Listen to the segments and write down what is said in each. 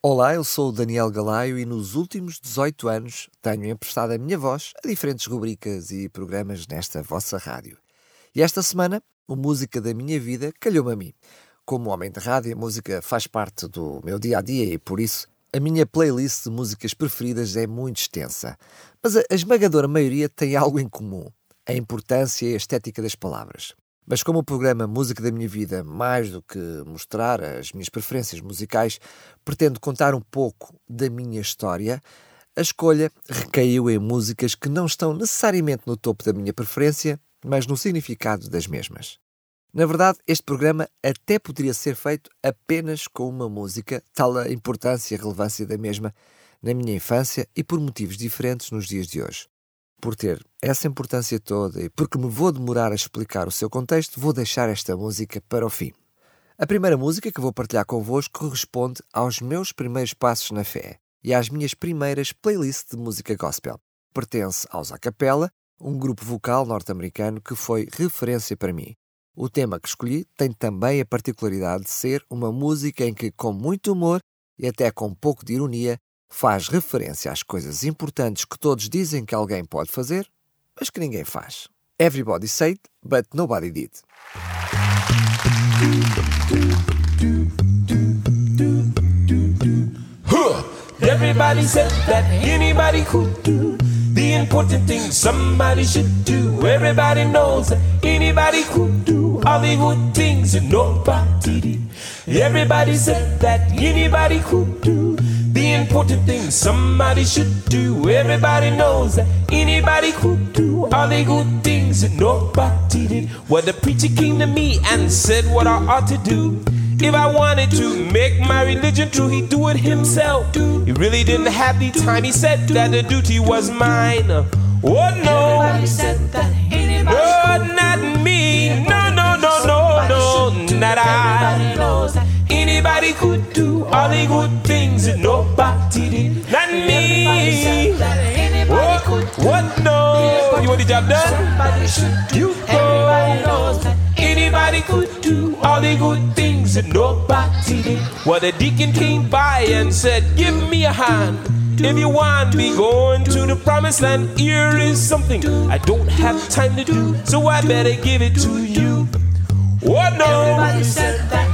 Olá, eu sou o Daniel Galaio e nos últimos 18 anos tenho emprestado a minha voz a diferentes rubricas e programas nesta vossa rádio. E esta semana, o Música da Minha Vida calhou-me a mim. Como homem de rádio, a música faz parte do meu dia a dia e por isso a minha playlist de músicas preferidas é muito extensa. Mas a esmagadora maioria tem algo em comum: a importância e a estética das palavras. Mas como o programa Música da Minha Vida, mais do que mostrar as minhas preferências musicais, pretende contar um pouco da minha história, a escolha recaiu em músicas que não estão necessariamente no topo da minha preferência, mas no significado das mesmas. Na verdade, este programa até poderia ser feito apenas com uma música, tal a importância e relevância da mesma na minha infância e por motivos diferentes nos dias de hoje. Por ter essa importância toda e porque me vou demorar a explicar o seu contexto, vou deixar esta música para o fim. A primeira música que vou partilhar convosco corresponde aos meus primeiros passos na fé e às minhas primeiras playlists de música gospel. Pertence aos A Capella, um grupo vocal norte-americano que foi referência para mim. O tema que escolhi tem também a particularidade de ser uma música em que, com muito humor e até com um pouco de ironia, faz referência às coisas importantes que todos dizem que alguém pode fazer, mas que ninguém faz. Everybody said, but nobody did. Everybody said that anybody could do the important things somebody should do. Everybody knows that anybody could do all the good things and nobody did. Everybody said that anybody could do the important things somebody should do. Everybody knows that anybody could do all the good things and nobody did. Well, the preacher came to me and said what I ought to do. If I wanted to make my religion true, he'd do it himself. He really didn't have the time. He said that the duty was mine. Oh no, Everybody said that anybody oh, no, not me. No, no, no, no, no, not I. Everybody knows that Anybody could do all the good things that nobody did. Not me. What? could do What? No. You want the job done? You go. Anybody could do all the good things that nobody did. Well, the deacon came by and said, Give me a hand. If you want me going to the promised land, here is something I don't have time to do, so I better give it to you. What? no, Everybody said that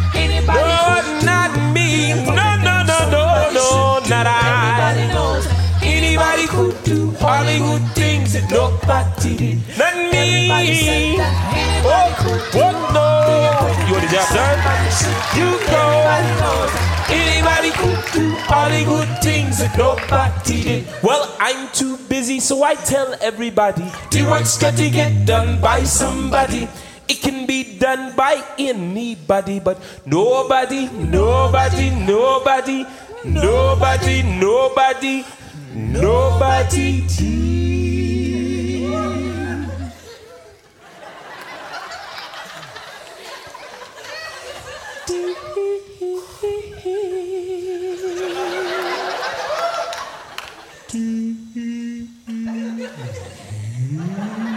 no, not Everybody I. knows Anybody could do good things that nobody did. Not me. Oh, what no? You want the job done? Somebody should do. You go. Everybody knows that Anybody could do good things that nobody did. Well, I'm too busy, so I tell everybody the work's got to get done by somebody. It can be done by anybody, but nobody, nobody, nobody, nobody, nobody, nobody did.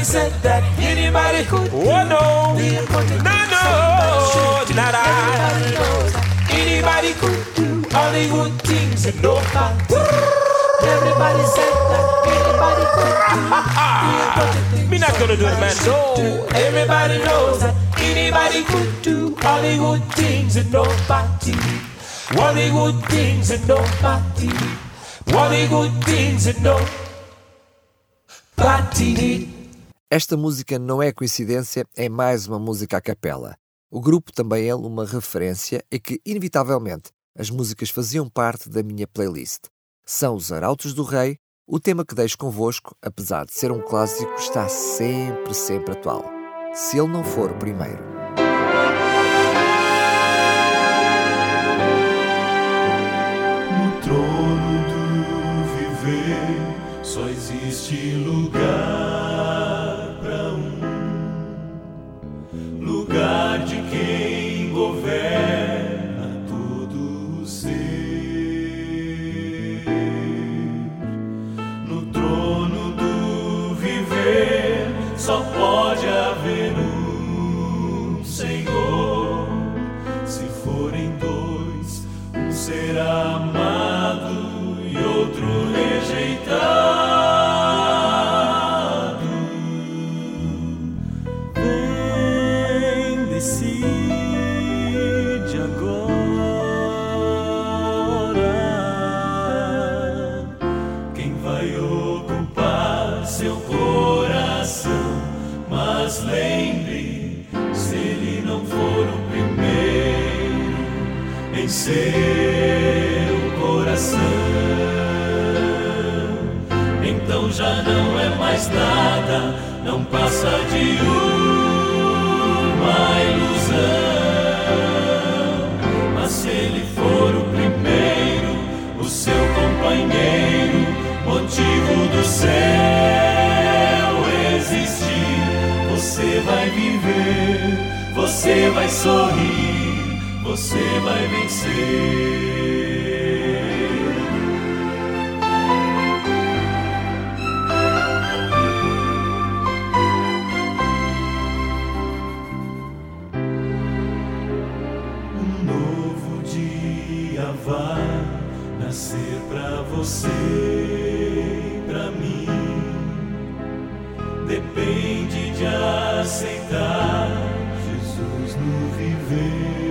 Everybody said that anybody could. Oh no, no, no, not I. Everybody knows that Anybody could do all the good things that nobody. Everybody said that anybody could do the important things Me not gonna do it, man. No, everybody knows that anybody could do all the good things that nobody. All the good things that nobody. All the good things that nobody did. Esta música não é coincidência, é mais uma música a capela. O grupo também é uma referência e que, inevitavelmente, as músicas faziam parte da minha playlist. São os Arautos do Rei, O tema que deixo convosco, apesar de ser um clássico, está sempre, sempre atual. Se ele não for o primeiro. Seu coração, então já não é mais nada, não passa de uma ilusão. Mas se ele for o primeiro, o seu companheiro, motivo do céu existir, você vai viver, você vai sorrir, você vai vencer. Um novo dia vai nascer pra você pra mim. Depende de aceitar Jesus no viver.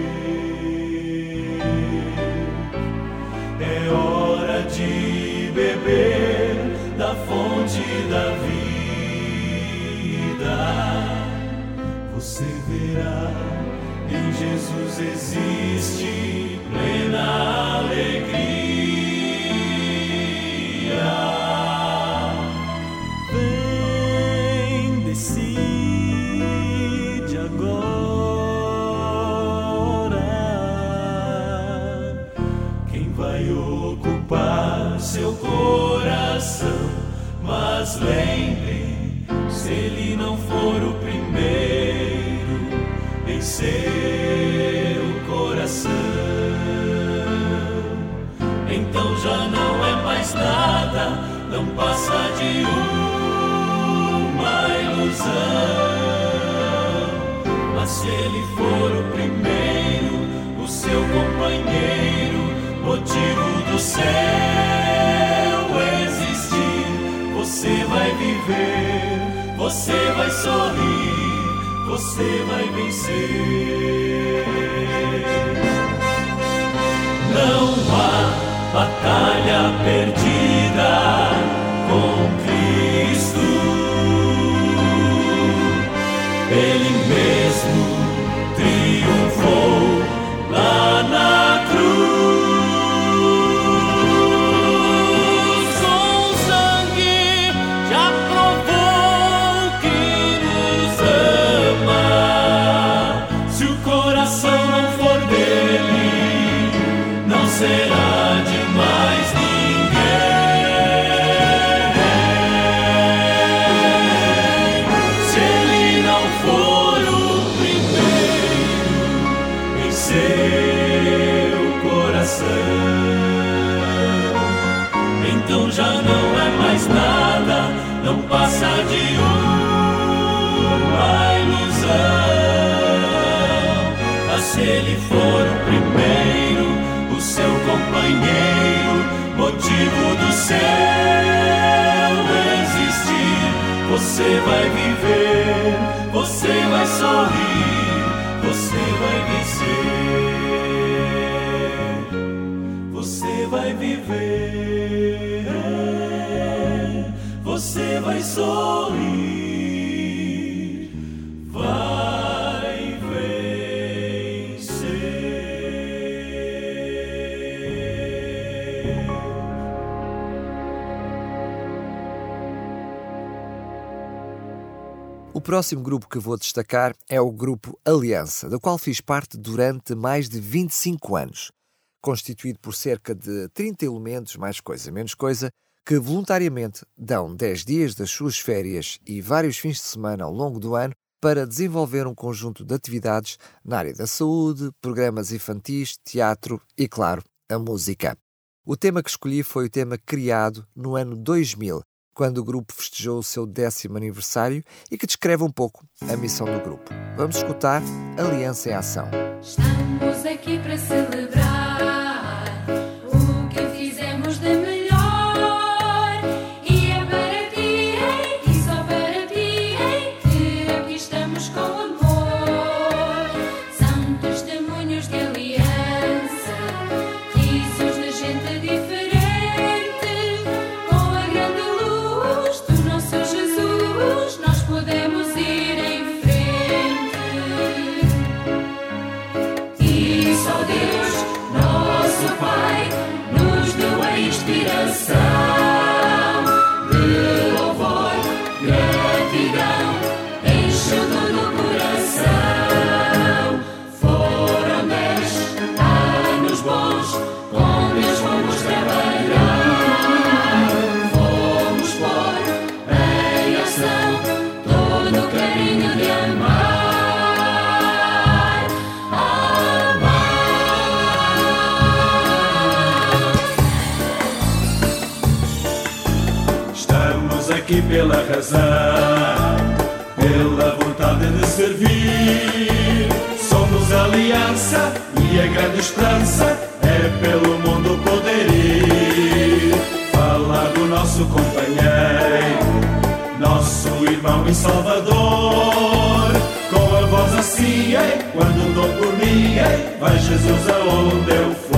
Você verá em Jesus existe plena alegria. Vem, decide agora quem vai ocupar seu coração. Mas lembre, se ele não for o seu coração, então já não é mais nada, não passa de uma ilusão. Mas se ele for o primeiro, o seu companheiro, motivo do céu existir, você vai viver, você vai sorrir, você vai vencer. Não há batalha perdida com Cristo. Ele mesmo será de mais ninguém. Se ele não for o primeiro em seu coração, então já não é mais nada, não passa de uma ilusão. Mas se ele for motivo do céu existir, você vai viver, você vai sorrir, você vai vencer. Você vai viver, você vai sorrir, próximo grupo que vou destacar é o grupo Aliança, do qual fiz parte durante mais de 25 anos. Constituído por cerca de 30 elementos, mais coisa menos coisa, que voluntariamente dão 10 dias das suas férias e vários fins de semana ao longo do ano para desenvolver um conjunto de atividades na área da saúde, programas infantis, teatro e, claro, a música. O tema que escolhi foi o tema criado no ano 2000, quando o grupo festejou o seu décimo aniversário e que descreve um pouco a missão do grupo. Vamos escutar Aliança em Ação. Estamos aqui para celebrar o que fizemos de melhor. E é para ti, e só para ti, que aqui estamos com amor. São testemunhos de aliança, pela vontade de servir. Somos aliança e a grande esperança é pelo mundo poder ir. Falar do nosso companheiro, nosso irmão e salvador. Com a voz assim, quando dou por mim, vai Jesus aonde eu for.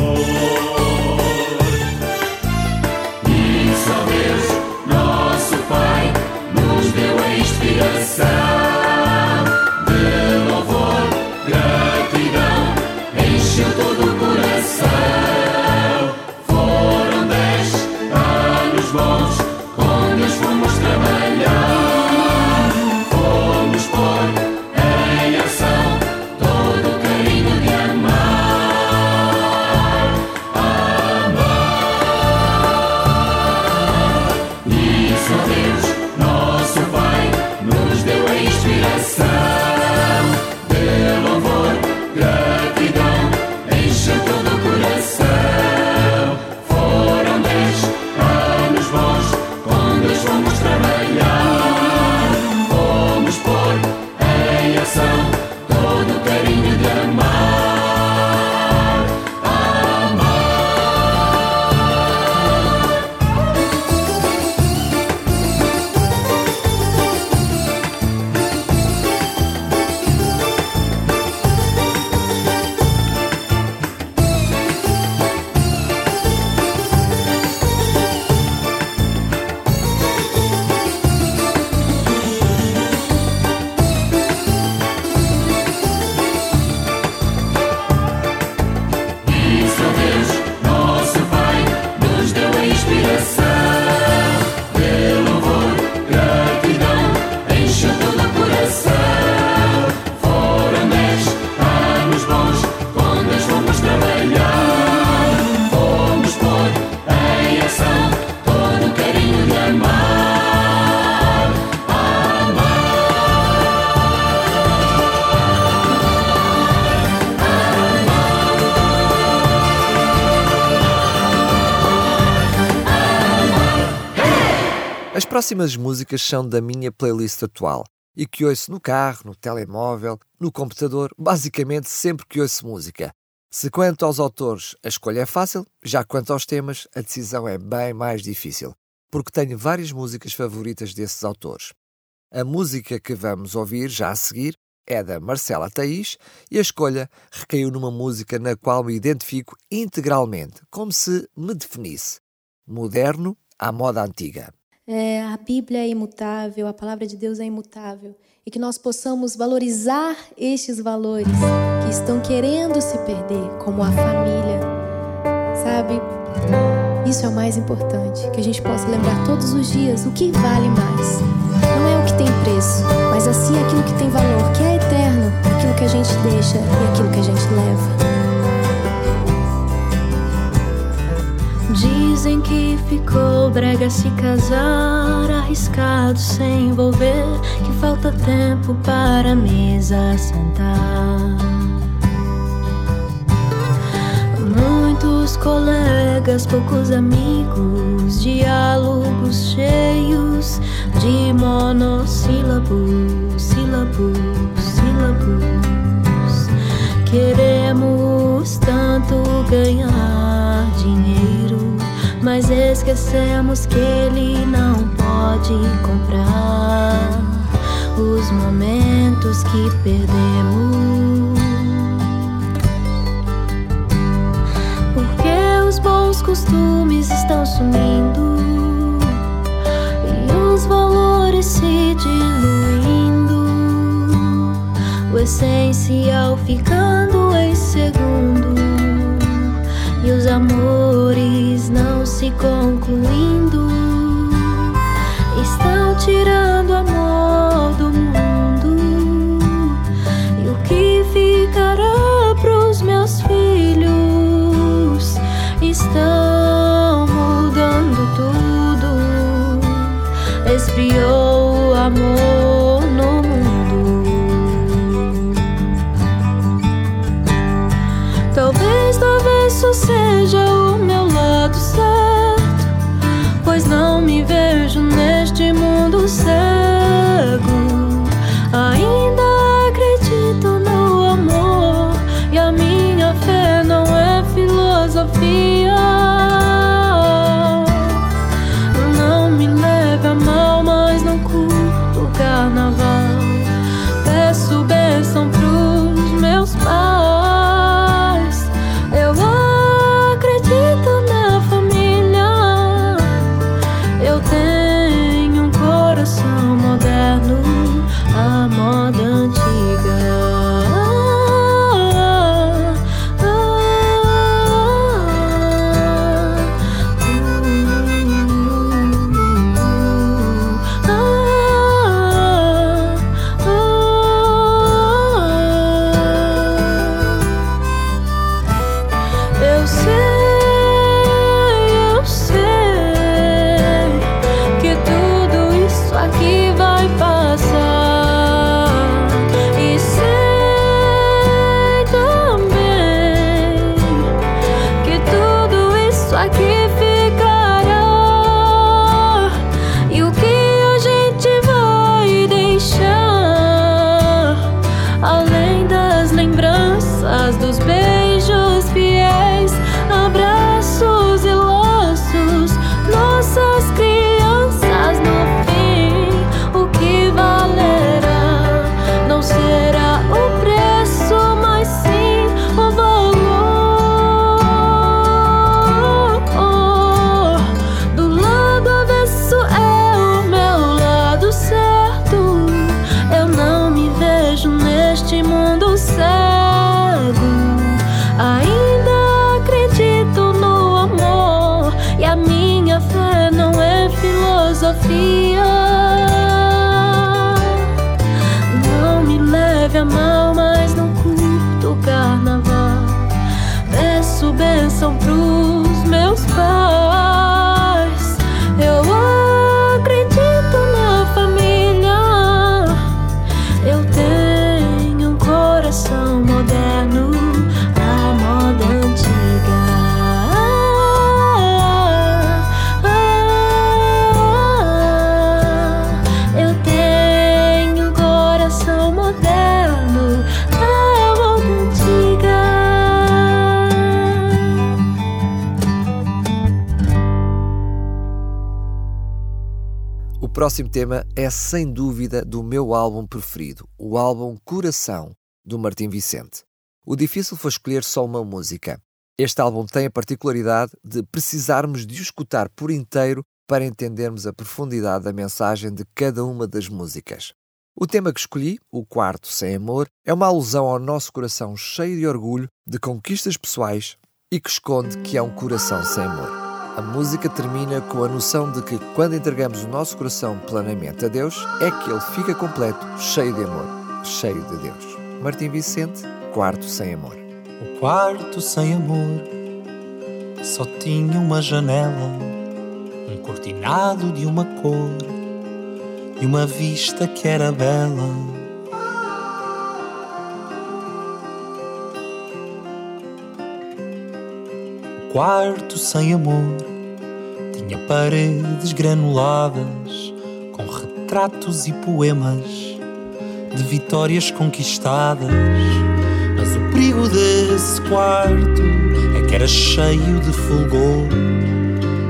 Próximas músicas são da minha playlist atual e que ouço no carro, no telemóvel, no computador, basicamente sempre que ouço música. Se quanto aos autores a escolha é fácil, já quanto aos temas a decisão é bem mais difícil, porque tenho várias músicas favoritas desses autores. A música que vamos ouvir já a seguir é da Marcela Thaís e a escolha recaiu numa música na qual me identifico integralmente, como se me definisse. Moderno à moda antiga é, a Bíblia é imutável, a palavra de Deus é imutável, e que nós possamos valorizar estes valores que estão querendo se perder, como a família, sabe? Isso é o mais importante, que a gente possa lembrar todos os dias o que vale mais. Não é o que tem preço, mas assim é aquilo que tem valor, que é eterno, aquilo que a gente deixa e aquilo que a gente leva. Dizem que ficou brega se casar, arriscado sem envolver, que falta tempo para a mesa sentar. Muitos colegas, poucos amigos, diálogos cheios de monossílabos, sílabos, sílabos. Queremos tanto ganhar dinheiro, mas esquecemos que ele não pode comprar os momentos que perdemos. Porque os bons costumes estão sumindo e os valores se diluindo, o essencial ficando em segundo e os amores se concluindo. Estão tirando amor Não me leve a mal, mas não curto o carnaval. Peço bênção pros meus pais. Próximo tema é sem dúvida do meu álbum preferido, o álbum Coração, do Martim Vicente. O difícil foi escolher só uma música. Este álbum tem a particularidade de precisarmos de o escutar por inteiro para entendermos a profundidade da mensagem de cada uma das músicas. O tema que escolhi, o quarto Sem Amor, é uma alusão ao nosso coração cheio de orgulho, de conquistas pessoais e que esconde que é um coração sem amor. A música termina com a noção de que quando entregamos o nosso coração plenamente a Deus, é que ele fica completo, cheio de amor, cheio de Deus. Martim Vicente, quarto sem amor. O quarto sem amor só tinha uma janela, um cortinado de uma cor e uma vista que era bela. Quarto sem amor tinha paredes granuladas com retratos e poemas de vitórias conquistadas. Mas o perigo desse quarto é que era cheio de fulgor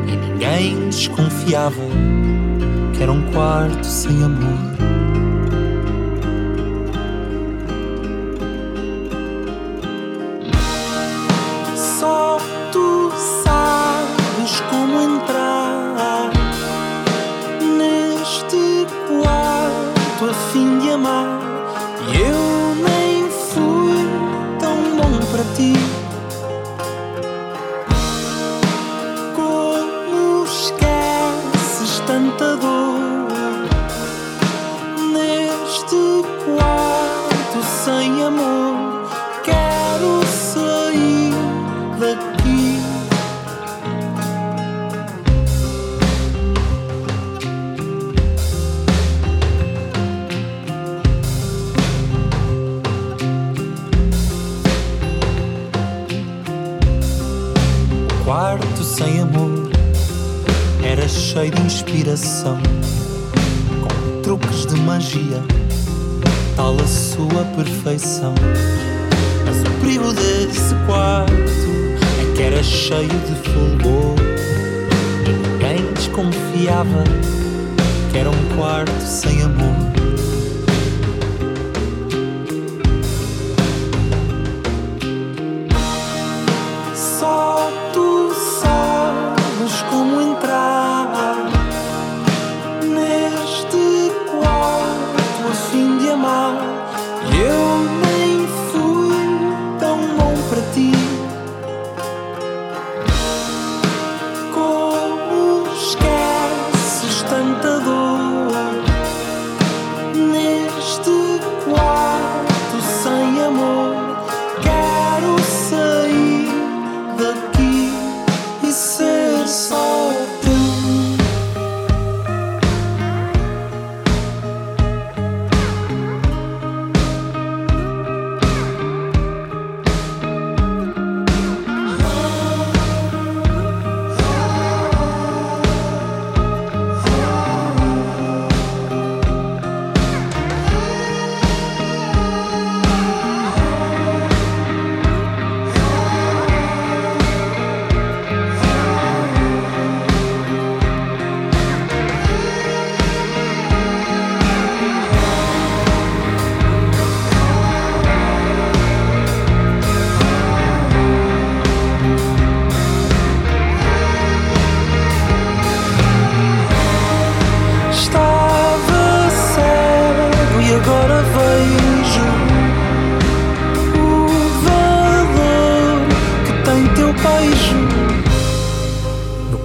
e ninguém desconfiava que era um quarto sem amor. Cheio de inspiração, com truques de magia, tal a sua perfeição. Mas o perigo desse quarto é que era cheio de fulgor e ninguém desconfiava que era um quarto sem amor. Ser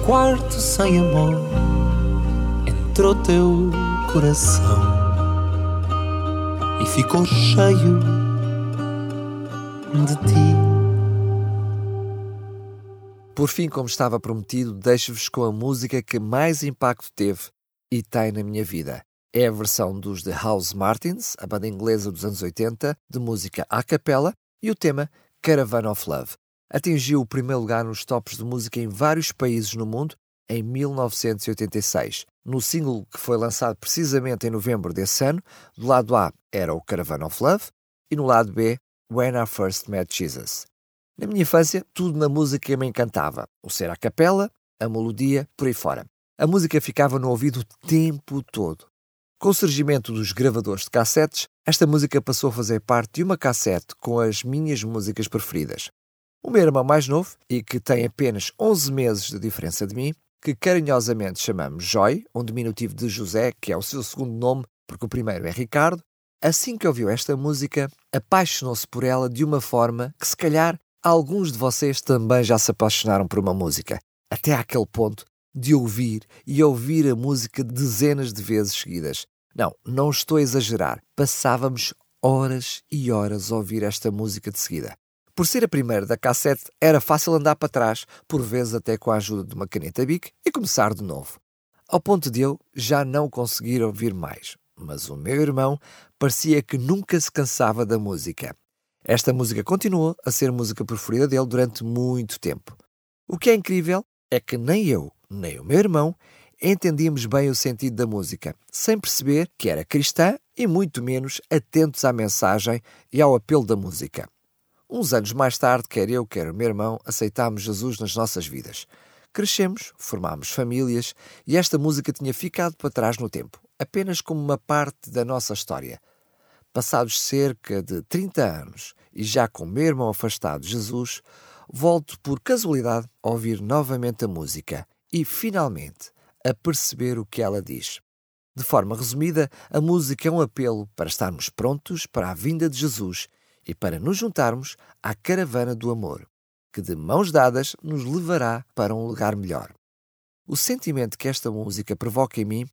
quarto sem amor entrou teu coração e ficou cheio de ti. Por fim, como estava prometido, deixo-vos com a música que mais impacto teve e tem na minha vida. É a versão dos The House Martins, a banda inglesa dos anos 80, de música a capella, e o tema Caravan of Love. Atingiu o primeiro lugar nos tops de música em vários países no mundo em 1986. No single que foi lançado precisamente em novembro desse ano, do lado A era o Caravan of Love e no lado B, When I First Met Jesus. Na minha infância, tudo na música me encantava. O ser a capela, a melodia, por aí fora. A música ficava no ouvido o tempo todo. Com o surgimento dos gravadores de cassetes, esta música passou a fazer parte de uma cassete com as minhas músicas preferidas. O meu irmão mais novo, e que tem apenas 11 meses de diferença de mim, que carinhosamente chamamos Joy, um diminutivo de José, que é o seu segundo nome, porque o primeiro é Ricardo, assim que ouviu esta música, apaixonou-se por ela de uma forma que, se calhar, alguns de vocês também já se apaixonaram por uma música, até àquele ponto de ouvir e ouvir a música dezenas de vezes seguidas. Não, não estou a exagerar. Passávamos horas e horas a ouvir esta música de seguida. Por ser a primeira da cassete, era fácil andar para trás, por vezes até com a ajuda de uma caneta Bic, e começar de novo. Ao ponto de eu já não conseguir ouvir mais. Mas o meu irmão parecia que nunca se cansava da música. Esta música continuou a ser a música preferida dele durante muito tempo. O que é incrível é que nem eu, nem o meu irmão entendíamos bem o sentido da música, sem perceber que era cristã e muito menos atentos à mensagem e ao apelo da música. Uns anos mais tarde, quer eu, quer o meu irmão, aceitámos Jesus nas nossas vidas. Crescemos, formámos famílias e esta música tinha ficado para trás no tempo, apenas como uma parte da nossa história. Passados cerca de 30 anos e já com o meu irmão afastado de Jesus, volto por casualidade a ouvir novamente a música e, finalmente, a perceber o que ela diz. De forma resumida, a música é um apelo para estarmos prontos para a vinda de Jesus e para nos juntarmos à caravana do amor, que de mãos dadas nos levará para um lugar melhor. O sentimento que esta música provoca em mim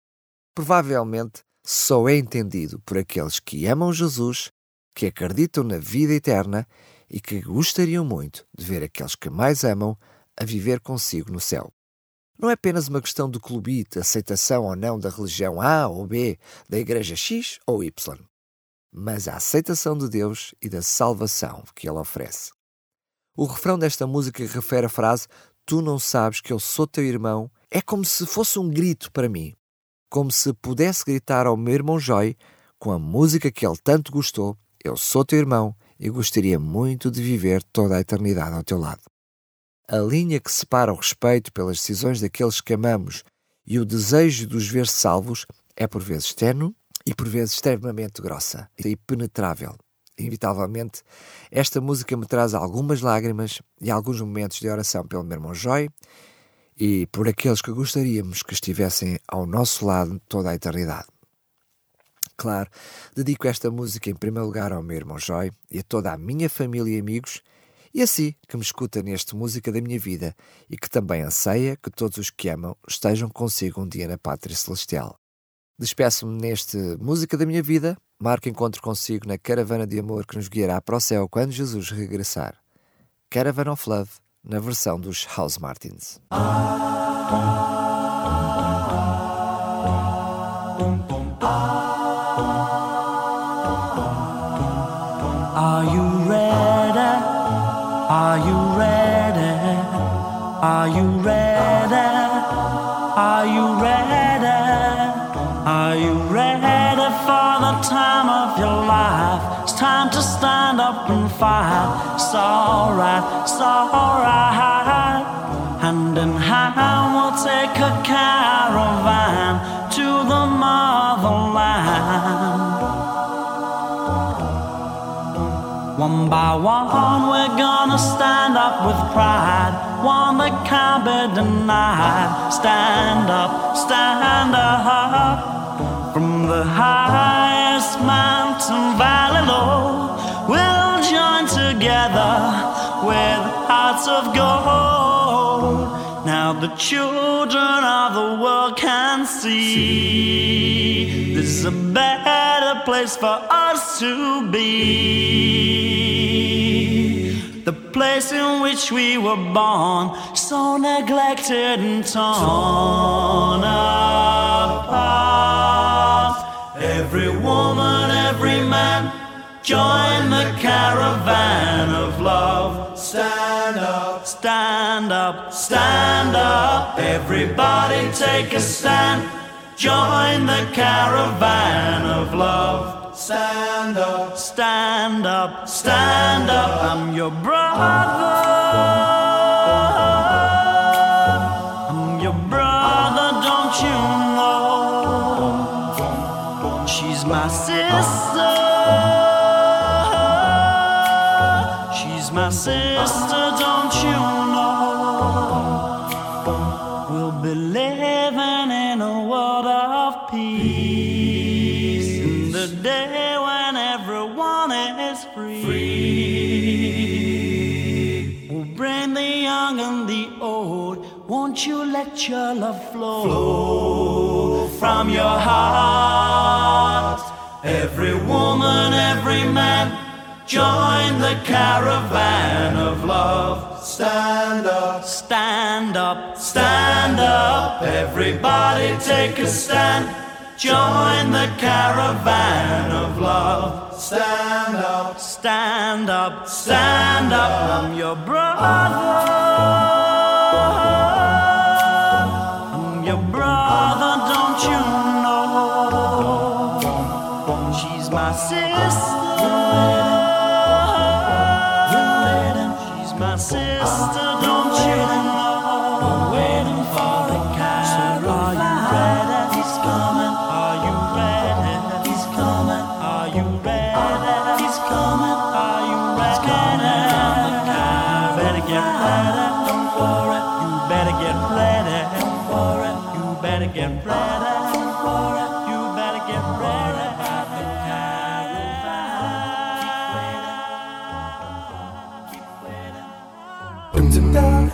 provavelmente só é entendido por aqueles que amam Jesus, que acreditam na vida eterna e que gostariam muito de ver aqueles que mais amam a viver consigo no céu. Não é apenas uma questão de clubite, aceitação ou não da religião A ou B, da igreja X ou Y, mas a aceitação de Deus e da salvação que Ele oferece. O refrão desta música refere a frase Tu não sabes que eu sou teu irmão é como se fosse um grito para mim, como se pudesse gritar ao meu irmão Joy com a música que ele tanto gostou: Eu sou teu irmão e gostaria muito de viver toda a eternidade ao teu lado. A linha que separa o respeito pelas decisões daqueles que amamos e o desejo de os ver salvos é por vezes terno e por vezes extremamente grossa e penetrável. Inevitavelmente, esta música me traz algumas lágrimas e alguns momentos de oração pelo meu irmão Joy e por aqueles que gostaríamos que estivessem ao nosso lado toda a eternidade. Claro, dedico esta música em primeiro lugar ao meu irmão Joy e a toda a minha família e amigos e assim que me escuta neste Música da Minha Vida e que também anseia que todos os que amam estejam consigo um dia na Pátria Celestial. Despeço-me neste Música da Minha Vida, marco encontro consigo na caravana de amor que nos guiará para o céu quando Jesus regressar. Caravan of Love, na versão dos House Martins. Are you ready? Are you ready? Are you ready? It's alright, it's alright. Hand in hand, we'll take a caravan to the motherland. One by one, we're gonna stand up with pride. One that can't be denied. Stand up, stand up. From the highest mountain valley low, together with hearts of gold. Now the children of the world can see this is a better place for us to be. The place in which we were born, so neglected and torn apart. Every woman, every man, join the caravan of love. Stand up, stand up, stand up. Everybody take a stand. Join the caravan of love. Stand up, stand up, stand up. I'm your brother. I'm your brother, don't you know? She's my sister. My sister, don't you know? We'll be living in a world of peace in the day when everyone is free. We'll bring the young and the old. Won't you let your love flow, from your heart? Every woman, every man join the caravan of love. Stand up, stand up, stand up. Everybody take a stand. Join the caravan of love. Stand up, stand up, stand up. I'm your brother. I'm my sister, don't you know? Waiting for